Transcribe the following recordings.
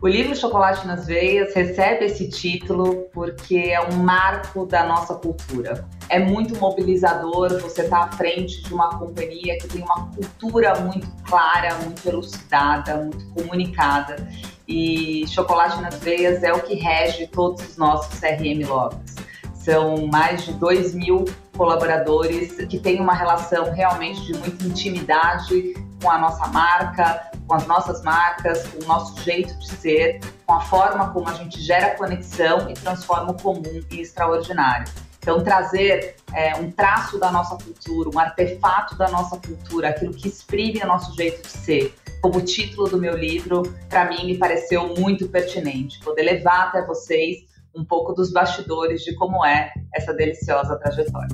O livro Chocolate nas Veias recebe esse título porque é um marco da nossa cultura. É muito mobilizador você estar à frente de uma companhia que tem uma cultura muito clara, muito elucidada, muito comunicada. E Chocolate nas Veias é o que rege todos os nossos CRM Logs. São mais de 2 mil colaboradores que têm uma relação realmente de muita intimidade com a nossa marca, com as nossas marcas, com o nosso jeito de ser, com a forma como a gente gera conexão e transforma o comum em extraordinário. Então, trazer é, um traço da nossa cultura, um artefato da nossa cultura, aquilo que exprime o nosso jeito de ser, como título do meu livro, para mim me pareceu muito pertinente. Poder levar até vocês um pouco dos bastidores de como é essa deliciosa trajetória.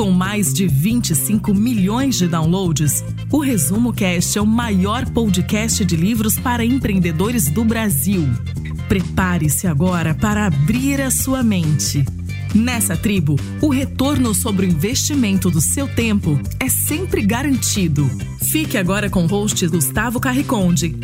Com mais de 25 milhões de downloads, o Resumo Cast é o maior podcast de livros para empreendedores do Brasil. Prepare-se agora para abrir a sua mente. Nessa tribo, o retorno sobre o investimento do seu tempo é sempre garantido. Fique agora com o host Gustavo Carriconde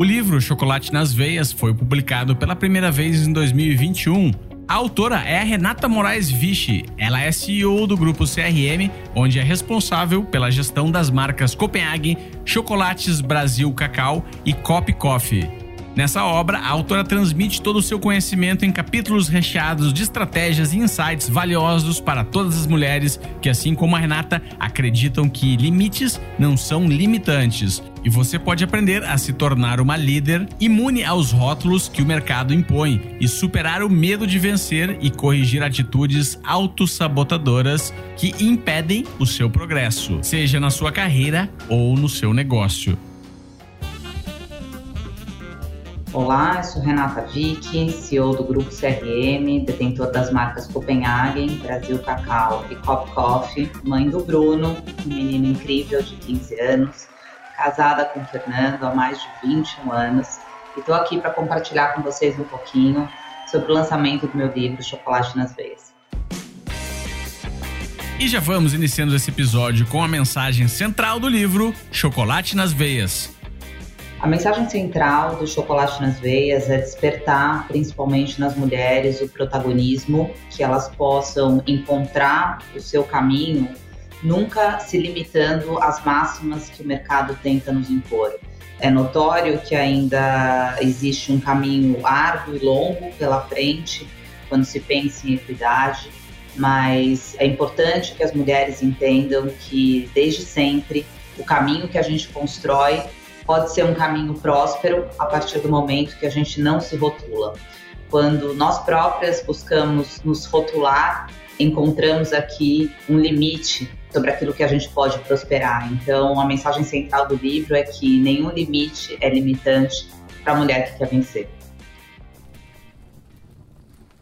O livro Chocolate nas Veias foi publicado pela primeira vez em 2021. A autora é a Renata Moraes Vichy. Ela é CEO do grupo CRM, onde é responsável pela gestão das marcas Copenhagen, Chocolates Brasil Cacau e Cop Coffee. Nessa obra, a autora transmite todo o seu conhecimento em capítulos recheados de estratégias e insights valiosos para todas as mulheres que, assim como a Renata, acreditam que limites não são limitantes. E você pode aprender a se tornar uma líder imune aos rótulos que o mercado impõe e superar o medo de vencer e corrigir atitudes autossabotadoras que impedem o seu progresso, seja na sua carreira ou no seu negócio. Olá, eu sou Renata Vick, CEO do Grupo CRM, detentor das marcas Copenhagen, Brasil Cacau e Cop Coffee, mãe do Bruno, um menino incrível de 15 anos, casada com o Fernando há mais de 21 anos e estou aqui para compartilhar com vocês um pouquinho sobre o lançamento do meu livro Chocolate nas Veias. E já vamos iniciando esse episódio com a mensagem central do livro Chocolate nas Veias a mensagem central do Chocolate nas Veias é despertar, principalmente nas mulheres, o protagonismo, que elas possam encontrar o seu caminho, nunca se limitando às máximas que o mercado tenta nos impor. É notório que ainda existe um caminho árduo e longo pela frente quando se pensa em equidade, mas é importante que as mulheres entendam que, desde sempre, o caminho que a gente constrói pode ser um caminho próspero a partir do momento que a gente não se rotula. Quando nós próprias buscamos nos rotular, encontramos aqui um limite sobre aquilo que a gente pode prosperar. Então, a mensagem central do livro é que nenhum limite é limitante para a mulher que quer vencer.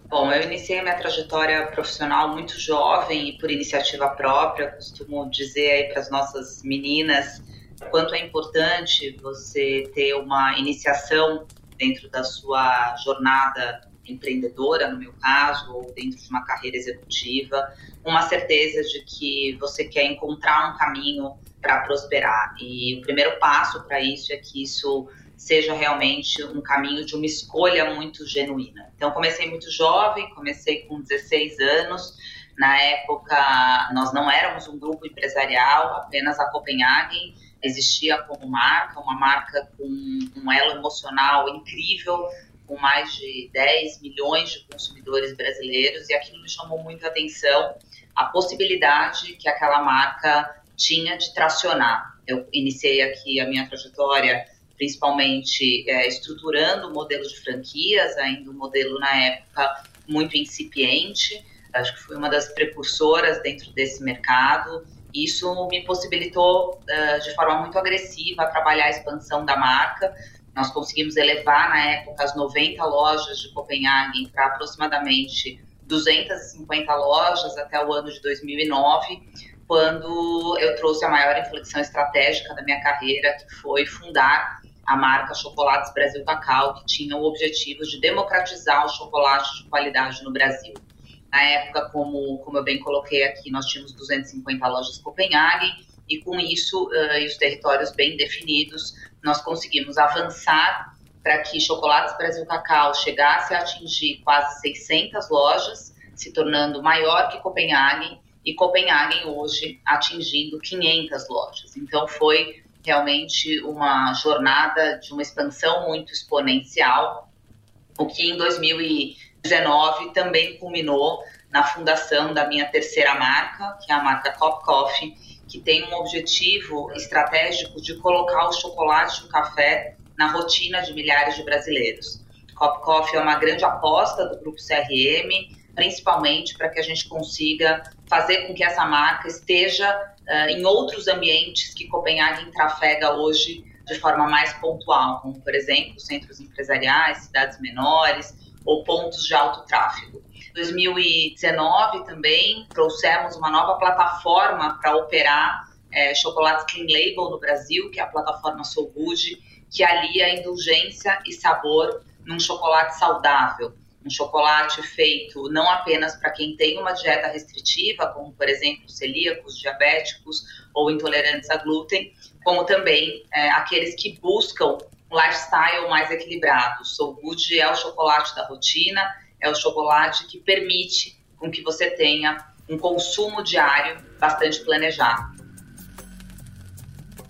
Bom, eu iniciei minha trajetória profissional muito jovem e por iniciativa própria. Costumo dizer aí para as nossas meninas quanto é importante você ter uma iniciação dentro da sua jornada empreendedora, no meu caso, ou dentro de uma carreira executiva, uma certeza de que você quer encontrar um caminho para prosperar. E o primeiro passo para isso é que isso seja realmente um caminho de uma escolha muito genuína. Então, comecei muito jovem, comecei com 16 anos. Na época, nós não éramos um grupo empresarial, apenas a Copenhagen existia como marca, uma marca com um elo emocional incrível, com mais de 10 milhões de consumidores brasileiros, e aquilo me chamou muito a atenção, a possibilidade que aquela marca tinha de tracionar. Eu iniciei aqui a minha trajetória principalmente é, estruturando o modelo de franquias, ainda um modelo na época muito incipiente, acho que fui uma das precursoras dentro desse mercado, isso me possibilitou, uh, de forma muito agressiva, trabalhar a expansão da marca. Nós conseguimos elevar, na época, as 90 lojas de Copenhague para aproximadamente 250 lojas até o ano de 2009, quando eu trouxe a maior inflexão estratégica da minha carreira, que foi fundar a marca Chocolates Brasil Cacau, que tinha o objetivo de democratizar o chocolate de qualidade no Brasil. Na época, como, como eu bem coloquei aqui, nós tínhamos 250 lojas Copenhague e com isso uh, e os territórios bem definidos, nós conseguimos avançar para que Chocolates Brasil Cacau chegasse a atingir quase 600 lojas, se tornando maior que Copenhague e Copenhague hoje atingindo 500 lojas. Então foi realmente uma jornada de uma expansão muito exponencial, o que em 2019 também culminou na fundação da minha terceira marca, que é a marca Cop Coffee, que tem um objetivo estratégico de colocar o chocolate e o café na rotina de milhares de brasileiros. Cop Coffee é uma grande aposta do grupo CRM, principalmente para que a gente consiga fazer com que essa marca esteja uh, em outros ambientes que Copenhague trafega hoje de forma mais pontual, como, por exemplo, centros empresariais, cidades menores ou pontos de alto tráfego. Em 2019 também trouxemos uma nova plataforma para operar é, chocolate Clean Label no Brasil, que é a plataforma Soul que alia indulgência e sabor num chocolate saudável um chocolate feito não apenas para quem tem uma dieta restritiva, como por exemplo celíacos, diabéticos ou intolerantes a glúten, como também é, aqueles que buscam um lifestyle mais equilibrado. Soul Good é o chocolate da rotina, é o chocolate que permite com que você tenha um consumo diário bastante planejado.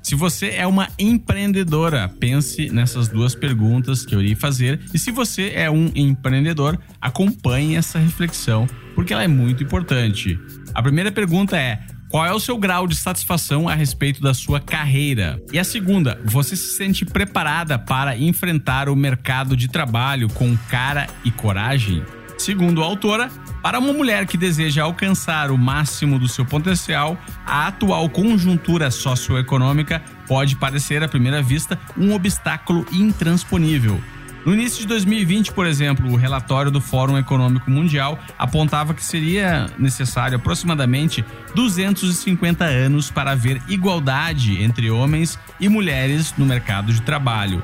Se você é uma empreendedora, pense nessas duas perguntas que eu irei fazer. E se você é um empreendedor, acompanhe essa reflexão, porque ela é muito importante. A primeira pergunta é: qual é o seu grau de satisfação a respeito da sua carreira? E a segunda, você se sente preparada para enfrentar o mercado de trabalho com cara e coragem? Segundo a autora, para uma mulher que deseja alcançar o máximo do seu potencial, a atual conjuntura socioeconômica pode parecer à primeira vista um obstáculo intransponível. No início de 2020, por exemplo, o relatório do Fórum Econômico Mundial apontava que seria necessário aproximadamente 250 anos para haver igualdade entre homens e mulheres no mercado de trabalho.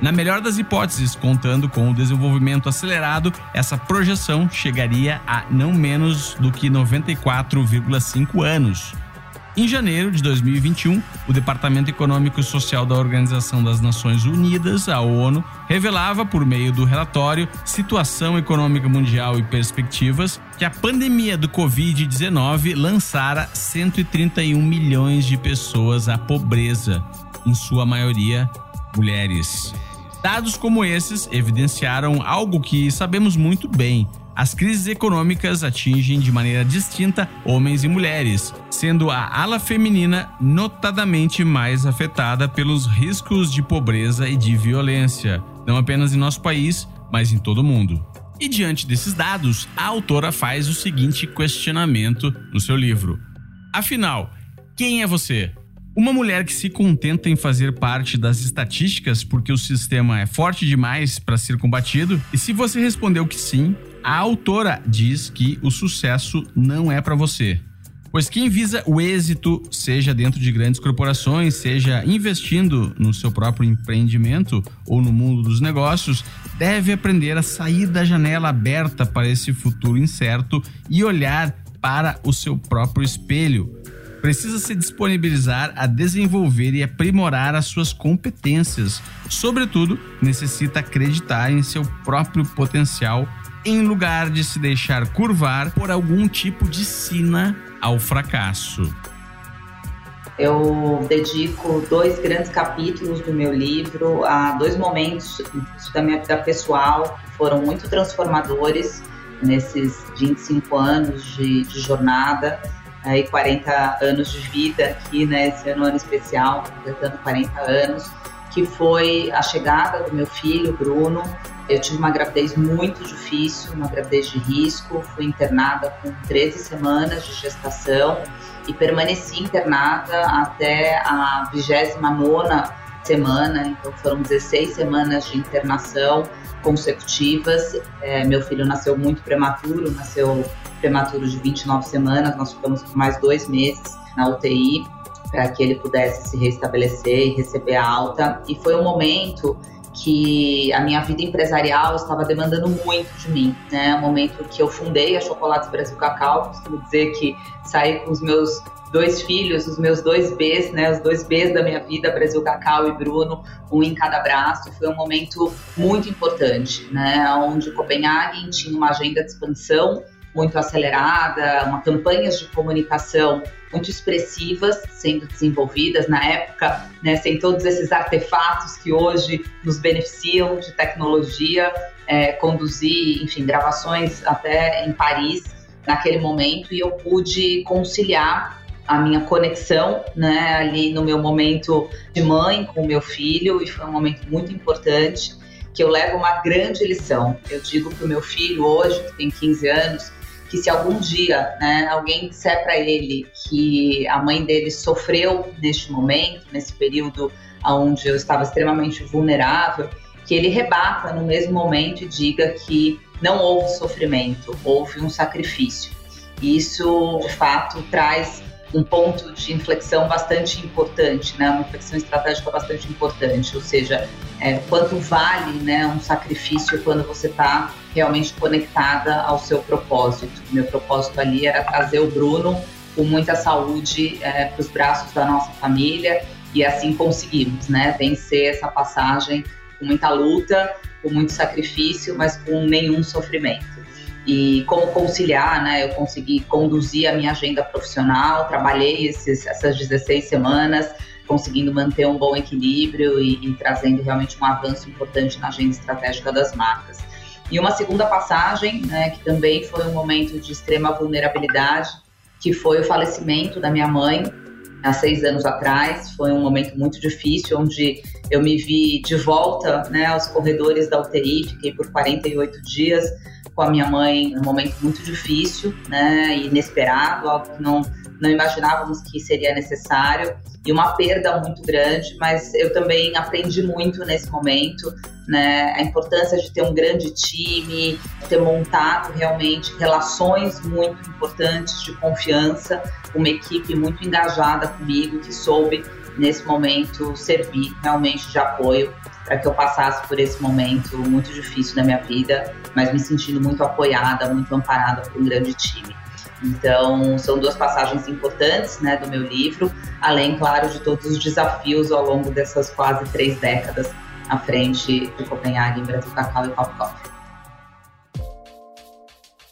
Na melhor das hipóteses, contando com o desenvolvimento acelerado, essa projeção chegaria a não menos do que 94,5 anos. Em janeiro de 2021, o Departamento Econômico e Social da Organização das Nações Unidas, a ONU, revelava por meio do relatório Situação Econômica Mundial e Perspectivas que a pandemia do Covid-19 lançara 131 milhões de pessoas à pobreza, em sua maioria mulheres. Dados como esses evidenciaram algo que sabemos muito bem. As crises econômicas atingem de maneira distinta homens e mulheres, sendo a ala feminina notadamente mais afetada pelos riscos de pobreza e de violência, não apenas em nosso país, mas em todo o mundo. E diante desses dados, a autora faz o seguinte questionamento no seu livro: Afinal, quem é você? Uma mulher que se contenta em fazer parte das estatísticas porque o sistema é forte demais para ser combatido? E se você respondeu que sim, a autora diz que o sucesso não é para você. Pois quem visa o êxito, seja dentro de grandes corporações, seja investindo no seu próprio empreendimento ou no mundo dos negócios, deve aprender a sair da janela aberta para esse futuro incerto e olhar para o seu próprio espelho precisa se disponibilizar a desenvolver e aprimorar as suas competências. Sobretudo, necessita acreditar em seu próprio potencial em lugar de se deixar curvar por algum tipo de sina ao fracasso. Eu dedico dois grandes capítulos do meu livro a dois momentos da minha vida pessoal que foram muito transformadores nesses 25 anos de, de jornada aí 40 anos de vida aqui, né? Esse ano, ano especial, completando 40 anos, que foi a chegada do meu filho, Bruno. Eu tive uma gravidez muito difícil, uma gravidez de risco, fui internada com 13 semanas de gestação e permaneci internada até a 29 semana, então foram 16 semanas de internação consecutivas. É, meu filho nasceu muito prematuro, nasceu prematuro de 29 semanas, nós ficamos por mais dois meses na UTI para que ele pudesse se restabelecer e receber a alta. E foi um momento que a minha vida empresarial estava demandando muito de mim, né? O momento que eu fundei a Chocolates Brasil Cacau, costumo dizer que saí com os meus dois filhos, os meus dois Bs, né, os dois Bs da minha vida, Brasil Cacau e Bruno, um em cada braço. Foi um momento muito importante, né, onde Copenhague tinha uma agenda de expansão muito acelerada, uma campanhas de comunicação muito expressivas sendo desenvolvidas na época, né, sem todos esses artefatos que hoje nos beneficiam de tecnologia, é, conduzir, enfim, gravações até em Paris naquele momento e eu pude conciliar a minha conexão, né, ali no meu momento de mãe com o meu filho e foi um momento muito importante que eu levo uma grande lição. Eu digo para o meu filho hoje, que tem 15 anos, que se algum dia né, alguém disser para ele que a mãe dele sofreu neste momento, nesse período onde eu estava extremamente vulnerável, que ele rebata no mesmo momento e diga que não houve sofrimento, houve um sacrifício. Isso, de fato, traz um ponto de inflexão bastante importante, né? Uma inflexão estratégica bastante importante, ou seja, é, quanto vale, né, um sacrifício quando você está realmente conectada ao seu propósito. Meu propósito ali era trazer o Bruno com muita saúde é, para os braços da nossa família e assim conseguimos, né? Vencer essa passagem com muita luta, com muito sacrifício, mas com nenhum sofrimento e como conciliar, né? Eu consegui conduzir a minha agenda profissional, trabalhei esses, essas 16 semanas, conseguindo manter um bom equilíbrio e, e, trazendo realmente um avanço importante na agenda estratégica das marcas. E uma segunda passagem, né, que também foi um momento de extrema vulnerabilidade, que foi o falecimento da minha mãe há seis anos atrás. Foi um momento muito difícil, onde eu me vi de volta né, aos corredores da UTI, fiquei por 48 dias com a minha mãe um momento muito difícil, né, inesperado, algo que não, não imaginávamos que seria necessário e uma perda muito grande, mas eu também aprendi muito nesse momento, né, a importância de ter um grande time, ter montado realmente relações muito importantes de confiança, uma equipe muito engajada comigo que soube nesse momento servir realmente de apoio para que eu passasse por esse momento muito difícil na minha vida, mas me sentindo muito apoiada, muito amparada por um grande time. Então, são duas passagens importantes né, do meu livro, além, claro, de todos os desafios ao longo dessas quase três décadas à frente de Copenhague, Brasil Cacau e Pop Coffee.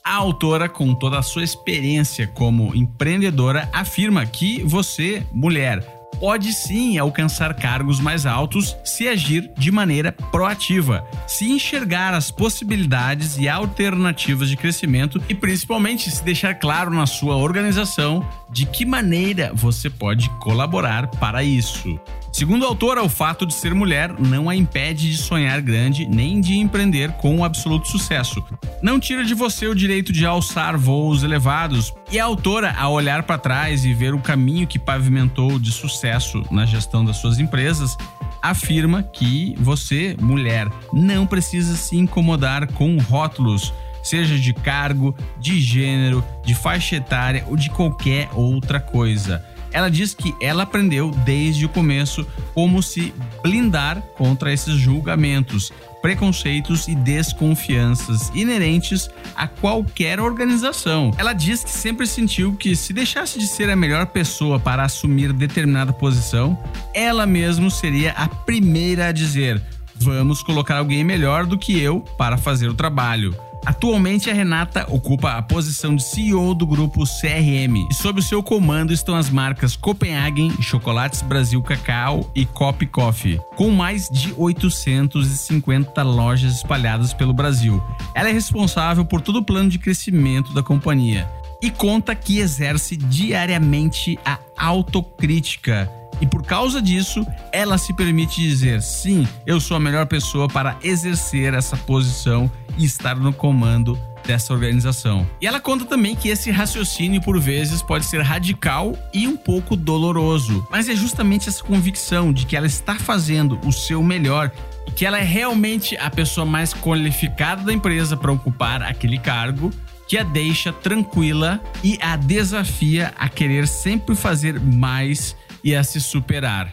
A autora, com toda a sua experiência como empreendedora, afirma que você, mulher, pode sim alcançar cargos mais altos se agir de maneira proativa, se enxergar as possibilidades e alternativas de crescimento e principalmente se deixar claro na sua organização de que maneira você pode colaborar para isso. Segundo a autora, o fato de ser mulher não a impede de sonhar grande nem de empreender com absoluto sucesso. Não tira de você o direito de alçar voos elevados. E a autora, ao olhar para trás e ver o caminho que pavimentou de sucesso na gestão das suas empresas, afirma que você, mulher, não precisa se incomodar com rótulos seja de cargo, de gênero, de faixa etária ou de qualquer outra coisa. Ela diz que ela aprendeu desde o começo como se blindar contra esses julgamentos, preconceitos e desconfianças inerentes a qualquer organização. Ela diz que sempre sentiu que se deixasse de ser a melhor pessoa para assumir determinada posição, ela mesma seria a primeira a dizer: "Vamos colocar alguém melhor do que eu para fazer o trabalho". Atualmente, a Renata ocupa a posição de CEO do grupo CRM e sob o seu comando estão as marcas Copenhagen, Chocolates Brasil Cacau e Cop Coffee, com mais de 850 lojas espalhadas pelo Brasil. Ela é responsável por todo o plano de crescimento da companhia e conta que exerce diariamente a autocrítica e por causa disso, ela se permite dizer: sim, eu sou a melhor pessoa para exercer essa posição e estar no comando dessa organização. E ela conta também que esse raciocínio por vezes pode ser radical e um pouco doloroso, mas é justamente essa convicção de que ela está fazendo o seu melhor e que ela é realmente a pessoa mais qualificada da empresa para ocupar aquele cargo que a deixa tranquila e a desafia a querer sempre fazer mais e a se superar.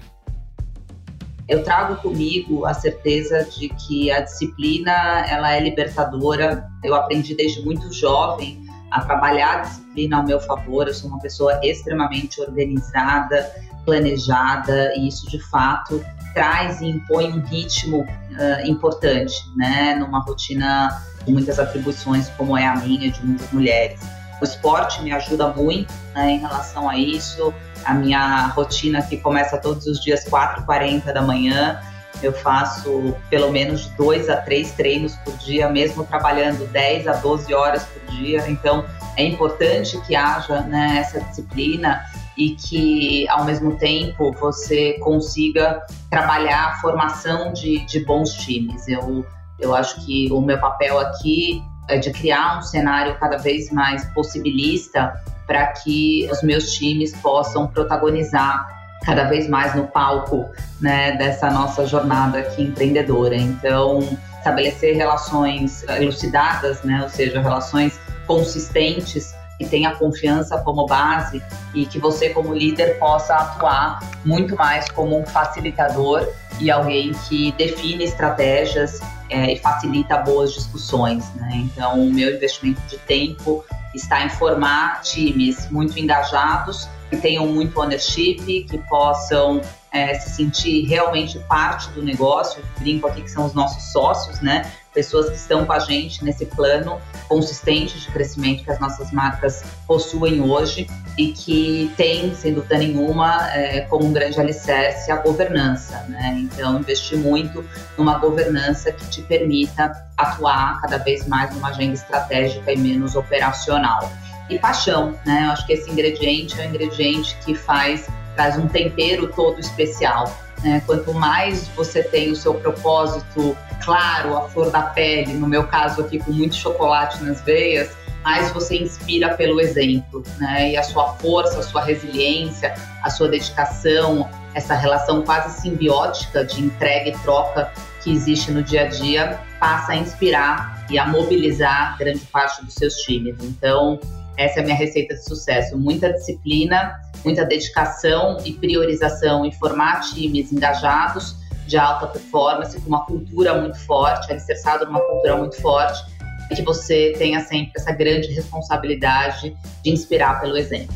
eu trago comigo a certeza de que a disciplina ela é libertadora. Eu aprendi desde muito jovem a trabalhar a disciplina ao meu favor. Eu sou uma pessoa extremamente organizada, planejada e isso de fato traz e impõe um ritmo uh, importante, né, numa rotina com muitas atribuições como é a minha de muitas mulheres. O esporte me ajuda muito né, em relação a isso a minha rotina que começa todos os dias 4h40 da manhã. Eu faço pelo menos dois a três treinos por dia, mesmo trabalhando 10 a 12 horas por dia. Então, é importante que haja né, essa disciplina e que, ao mesmo tempo, você consiga trabalhar a formação de, de bons times. Eu, eu acho que o meu papel aqui é de criar um cenário cada vez mais possibilista para que os meus times possam protagonizar cada vez mais no palco né, dessa nossa jornada aqui empreendedora. Então, estabelecer relações elucidadas, né, ou seja, relações consistentes que tenha confiança como base e que você como líder possa atuar muito mais como um facilitador e alguém que define estratégias é, e facilita boas discussões. Né? Então, o meu investimento de tempo está em formar times muito engajados, que tenham muito ownership, que possam é, se sentir realmente parte do negócio. Brinco aqui que são os nossos sócios, né? Pessoas que estão com a gente nesse plano consistente de crescimento que as nossas marcas possuem hoje e que tem, sem dúvida nenhuma, é, como um grande alicerce a governança, né? Então, investir muito numa governança que te permita atuar cada vez mais numa agenda estratégica e menos operacional. E paixão, né? Eu acho que esse ingrediente é um ingrediente que faz traz um tempero todo especial. Né? Quanto mais você tem o seu propósito claro, a flor da pele, no meu caso aqui com muito chocolate nas veias, mais você inspira pelo exemplo, né? E a sua força, a sua resiliência, a sua dedicação, essa relação quase simbiótica de entrega e troca que existe no dia a dia, passa a inspirar e a mobilizar grande parte dos seus times. Então, essa é a minha receita de sucesso. Muita disciplina, muita dedicação e priorização em formar times engajados de alta performance, com uma cultura muito forte, alicerçado numa cultura muito forte, e que você tenha sempre essa grande responsabilidade de inspirar pelo exemplo.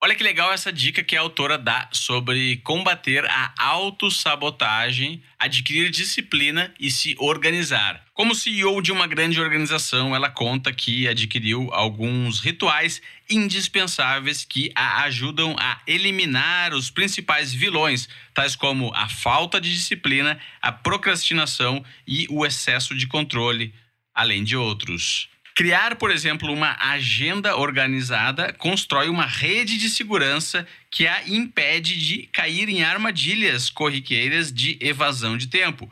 Olha que legal essa dica que a autora dá sobre combater a autossabotagem, adquirir disciplina e se organizar. Como CEO de uma grande organização, ela conta que adquiriu alguns rituais indispensáveis que a ajudam a eliminar os principais vilões, tais como a falta de disciplina, a procrastinação e o excesso de controle, além de outros. Criar, por exemplo, uma agenda organizada constrói uma rede de segurança que a impede de cair em armadilhas corriqueiras de evasão de tempo.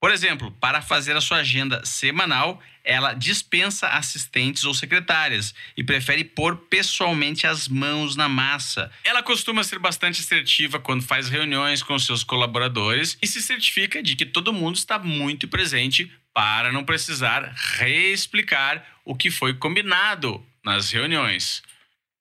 Por exemplo, para fazer a sua agenda semanal, ela dispensa assistentes ou secretárias e prefere pôr pessoalmente as mãos na massa. Ela costuma ser bastante assertiva quando faz reuniões com seus colaboradores e se certifica de que todo mundo está muito presente para não precisar reexplicar o que foi combinado nas reuniões.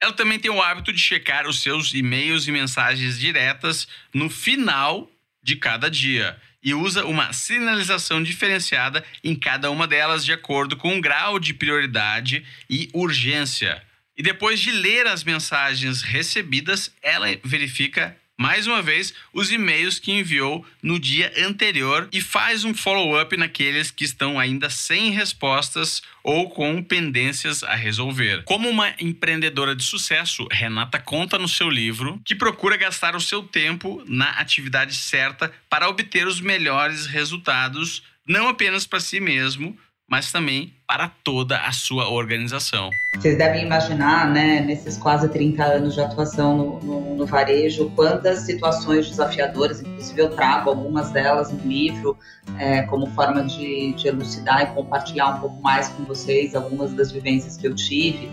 Ela também tem o hábito de checar os seus e-mails e mensagens diretas no final de cada dia e usa uma sinalização diferenciada em cada uma delas de acordo com o grau de prioridade e urgência. E depois de ler as mensagens recebidas, ela verifica mais uma vez os e-mails que enviou no dia anterior e faz um follow-up naqueles que estão ainda sem respostas ou com pendências a resolver. Como uma empreendedora de sucesso, Renata conta no seu livro que procura gastar o seu tempo na atividade certa para obter os melhores resultados, não apenas para si mesmo, mas também para toda a sua organização. Vocês devem imaginar, né, nesses quase 30 anos de atuação no, no, no, varejo, quantas situações desafiadoras, inclusive eu trago algumas delas no livro, é, como forma de, de elucidar e compartilhar um pouco mais com vocês algumas das vivências que eu tive,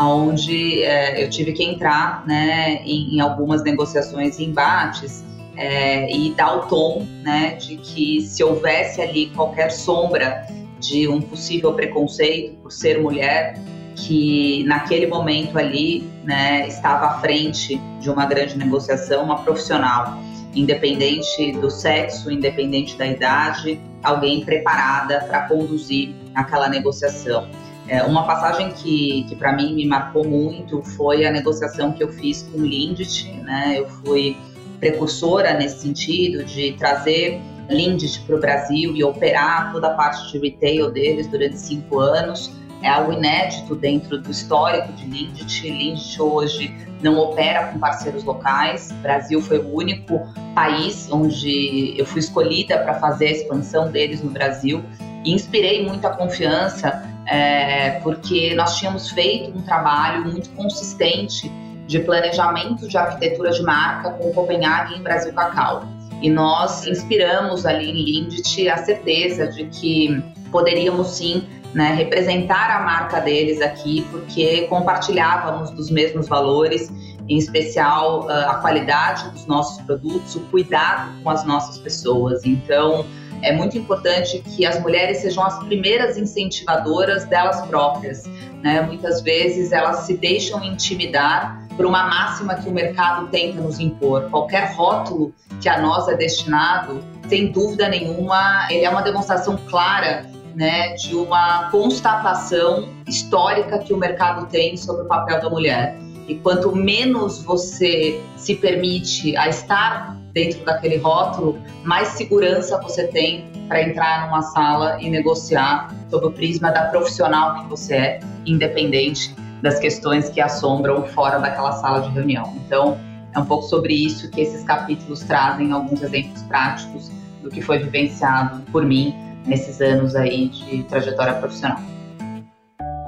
onde é, eu tive que entrar né, em, em algumas negociações e embates é, e dar o tom né, de que se houvesse ali qualquer sombra de um possível preconceito por ser mulher, que naquele momento ali né, estava à frente de uma grande negociação, uma profissional, independente do sexo, independente da idade, alguém preparada para conduzir aquela negociação. É, uma passagem que, que para mim me marcou muito foi a negociação que eu fiz com o Lindt, né? Eu fui precursora nesse sentido de trazer Lindt para o Brasil e operar toda a parte de retail deles durante cinco anos. É algo inédito dentro do histórico de Lindt. Lindt hoje não opera com parceiros locais. O Brasil foi o único país onde eu fui escolhida para fazer a expansão deles no Brasil e inspirei muita confiança é, porque nós tínhamos feito um trabalho muito consistente de planejamento de arquitetura de marca com Copenhague e Brasil Cacau. E nós inspiramos ali em Lindt a certeza de que poderíamos sim né, representar a marca deles aqui, porque compartilhávamos dos mesmos valores, em especial ah, a qualidade dos nossos produtos, o cuidado com as nossas pessoas. Então, é muito importante que as mulheres sejam as primeiras incentivadoras delas próprias. Né? Muitas vezes elas se deixam intimidar por uma máxima que o mercado tenta nos impor. Qualquer rótulo que a nós é destinado, sem dúvida nenhuma, ele é uma demonstração clara né, de uma constatação histórica que o mercado tem sobre o papel da mulher. E quanto menos você se permite a estar dentro daquele rótulo, mais segurança você tem para entrar numa sala e negociar sob o prisma da profissional que você é, independente das questões que assombram fora daquela sala de reunião. Então, é um pouco sobre isso que esses capítulos trazem alguns exemplos práticos do que foi vivenciado por mim nesses anos aí de trajetória profissional.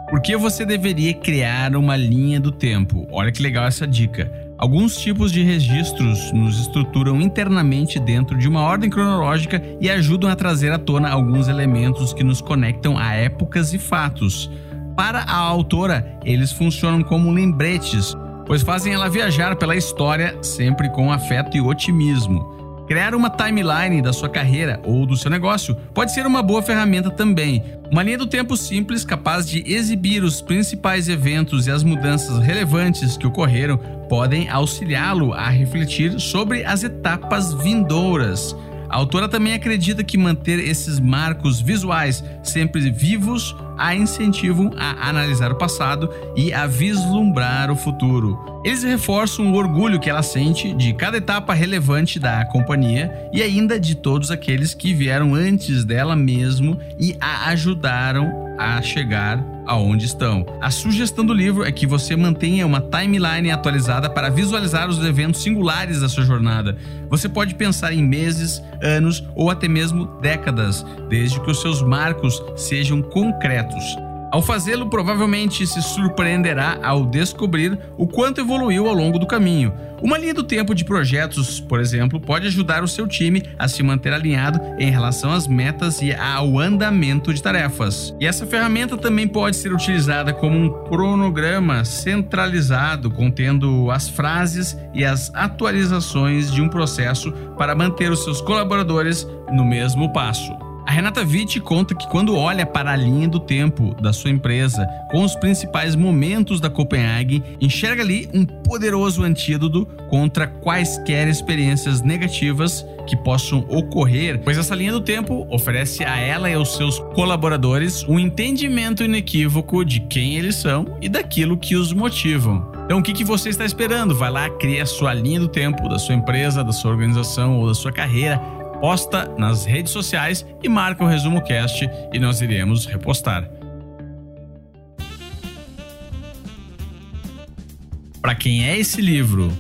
Por que você deveria criar uma linha do tempo? Olha que legal essa dica. Alguns tipos de registros nos estruturam internamente dentro de uma ordem cronológica e ajudam a trazer à tona alguns elementos que nos conectam a épocas e fatos. Para a autora, eles funcionam como lembretes, pois fazem ela viajar pela história sempre com afeto e otimismo. Criar uma timeline da sua carreira ou do seu negócio pode ser uma boa ferramenta também. Uma linha do tempo simples capaz de exibir os principais eventos e as mudanças relevantes que ocorreram podem auxiliá-lo a refletir sobre as etapas vindouras. A autora também acredita que manter esses marcos visuais sempre vivos a incentivam a analisar o passado e a vislumbrar o futuro. Eles reforçam o orgulho que ela sente de cada etapa relevante da companhia e ainda de todos aqueles que vieram antes dela mesmo e a ajudaram a chegar aonde estão. A sugestão do livro é que você mantenha uma timeline atualizada para visualizar os eventos singulares da sua jornada. Você pode pensar em meses, anos ou até mesmo décadas, desde que os seus marcos sejam concretos. Ao fazê-lo, provavelmente se surpreenderá ao descobrir o quanto evoluiu ao longo do caminho. Uma linha do tempo de projetos, por exemplo, pode ajudar o seu time a se manter alinhado em relação às metas e ao andamento de tarefas. E essa ferramenta também pode ser utilizada como um cronograma centralizado contendo as frases e as atualizações de um processo para manter os seus colaboradores no mesmo passo. A Renata Witt conta que quando olha para a linha do tempo da sua empresa, com os principais momentos da Copenhague, enxerga ali um poderoso antídoto contra quaisquer experiências negativas que possam ocorrer, pois essa linha do tempo oferece a ela e aos seus colaboradores um entendimento inequívoco de quem eles são e daquilo que os motivam. Então, o que, que você está esperando? Vai lá, cria a sua linha do tempo da sua empresa, da sua organização ou da sua carreira posta nas redes sociais e marca o Resumo Cast e nós iremos repostar. Para quem é esse livro?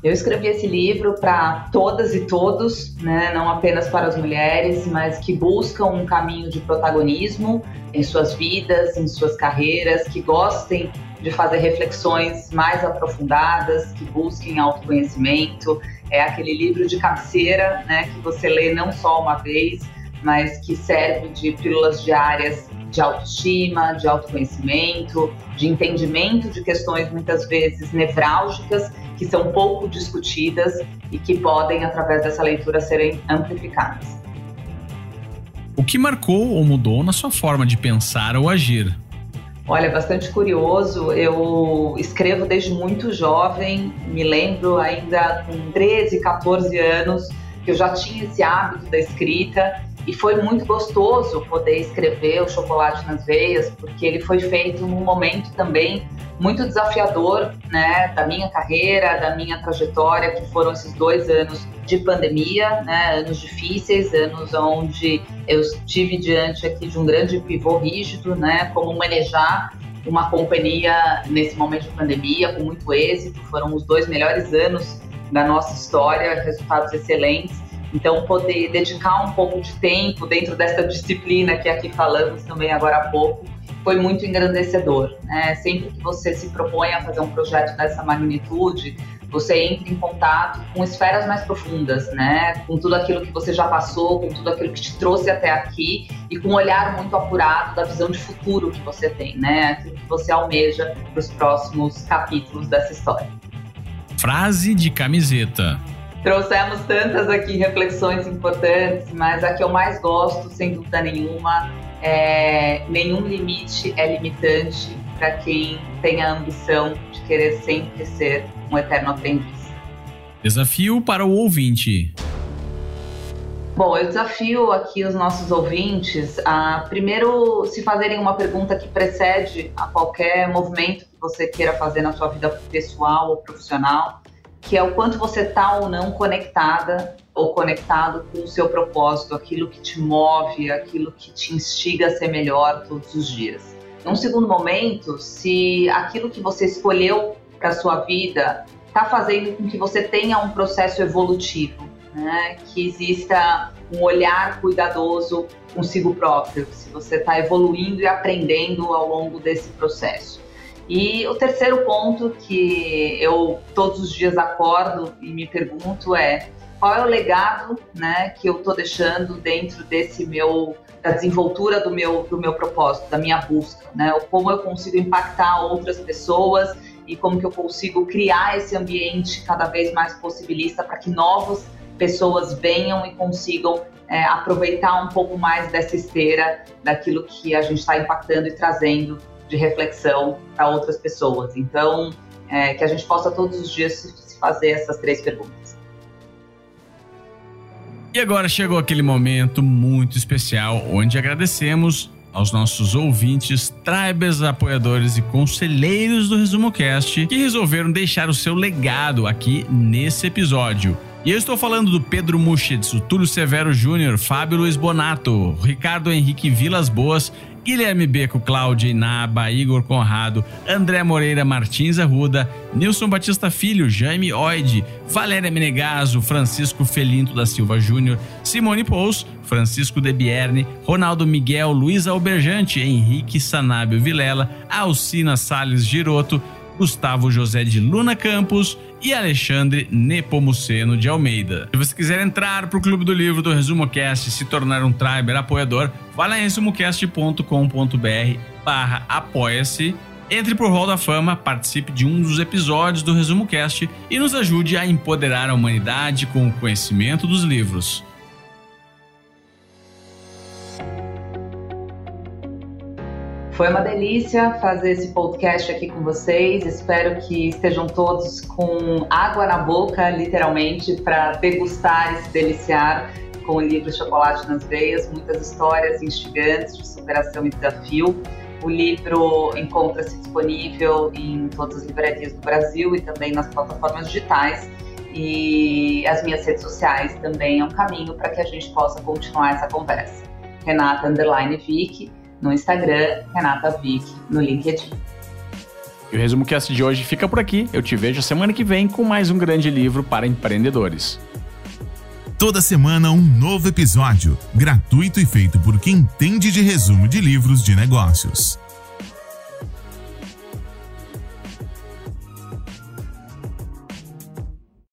Eu escrevi esse livro para todas e todos, né? não apenas para as mulheres, mas que buscam um caminho de protagonismo em suas vidas, em suas carreiras, que gostem de fazer reflexões mais aprofundadas, que busquem autoconhecimento. É aquele livro de cabeceira, né, que você lê não só uma vez, mas que serve de pílulas diárias de autoestima, de autoconhecimento, de entendimento de questões muitas vezes nevrálgicas que são pouco discutidas e que podem, através dessa leitura, serem amplificadas. O que marcou ou mudou na sua forma de pensar ou agir? Olha, bastante curioso. Eu escrevo desde muito jovem, me lembro ainda com 13, 14 anos, que eu já tinha esse hábito da escrita e foi muito gostoso poder escrever o Chocolate nas Veias, porque ele foi feito num momento também muito desafiador, né, da minha carreira, da minha trajetória, que foram esses dois anos de pandemia, né, anos difíceis, anos onde eu estive diante aqui de um grande pivô rígido, né, como manejar uma companhia nesse momento de pandemia com muito êxito. Foram os dois melhores anos da nossa história, resultados excelentes. Então, poder dedicar um pouco de tempo dentro dessa disciplina que aqui falamos também agora há pouco foi muito engrandecedor. Né? Sempre que você se propõe a fazer um projeto dessa magnitude, você entra em contato com esferas mais profundas, né? Com tudo aquilo que você já passou, com tudo aquilo que te trouxe até aqui e com um olhar muito apurado da visão de futuro que você tem, né? Aquilo que você almeja para os próximos capítulos dessa história. Frase de camiseta. Trouxemos tantas aqui reflexões importantes, mas a que eu mais gosto, sem dúvida nenhuma, é nenhum limite é limitante para quem tem a ambição de querer sempre ser um eterno aprendiz. Desafio para o ouvinte. Bom, eu desafio aqui os nossos ouvintes a primeiro se fazerem uma pergunta que precede a qualquer movimento que você queira fazer na sua vida pessoal ou profissional que é o quanto você está ou não conectada ou conectado com o seu propósito, aquilo que te move, aquilo que te instiga a ser melhor todos os dias. Num segundo momento, se aquilo que você escolheu para sua vida está fazendo com que você tenha um processo evolutivo, né? que exista um olhar cuidadoso consigo próprio, se você está evoluindo e aprendendo ao longo desse processo. E o terceiro ponto que eu todos os dias acordo e me pergunto é qual é o legado, né, que eu estou deixando dentro desse meu da desenvoltura do meu do meu propósito, da minha busca, né? Como eu consigo impactar outras pessoas e como que eu consigo criar esse ambiente cada vez mais possibilista para que novas pessoas venham e consigam é, aproveitar um pouco mais dessa esteira daquilo que a gente está impactando e trazendo de reflexão para outras pessoas. Então, é, que a gente possa todos os dias se fazer essas três perguntas. E agora chegou aquele momento muito especial onde agradecemos aos nossos ouvintes, tribes, apoiadores e conselheiros do Resumo Cast que resolveram deixar o seu legado aqui nesse episódio. E eu estou falando do Pedro Muschitz, o Túlio Severo Júnior, Fábio Luiz Bonato, Ricardo Henrique Vilas Boas Guilherme Beco, Cláudia Inaba, Igor Conrado, André Moreira Martins Arruda, Nilson Batista Filho, Jaime Oide, Valéria Menegaso, Francisco Felinto da Silva Júnior, Simone Pous, Francisco De Bierne, Ronaldo Miguel, Luiz Alberjante, Henrique Sanábio Vilela, Alcina Sales Giroto, Gustavo José de Luna Campos e Alexandre Nepomuceno de Almeida. Se você quiser entrar para o Clube do Livro do Resumo Cast e se tornar um Triber apoiador, vá lá em resumocast.com.br barra apoia-se entre pro Hall da Fama, participe de um dos episódios do Resumo Cast e nos ajude a empoderar a humanidade com o conhecimento dos livros. Foi uma delícia fazer esse podcast aqui com vocês. Espero que estejam todos com água na boca, literalmente, para degustar e se deliciar com o livro Chocolate nas Veias. Muitas histórias instigantes de superação e desafio. O livro encontra-se disponível em todas as livrarias do Brasil e também nas plataformas digitais. E as minhas redes sociais também é um caminho para que a gente possa continuar essa conversa. Renata Underline Vick no Instagram, Renata Vick, no LinkedIn. E o Resumo Cast de hoje fica por aqui. Eu te vejo semana que vem com mais um grande livro para empreendedores. Toda semana um novo episódio, gratuito e feito por quem entende de resumo de livros de negócios.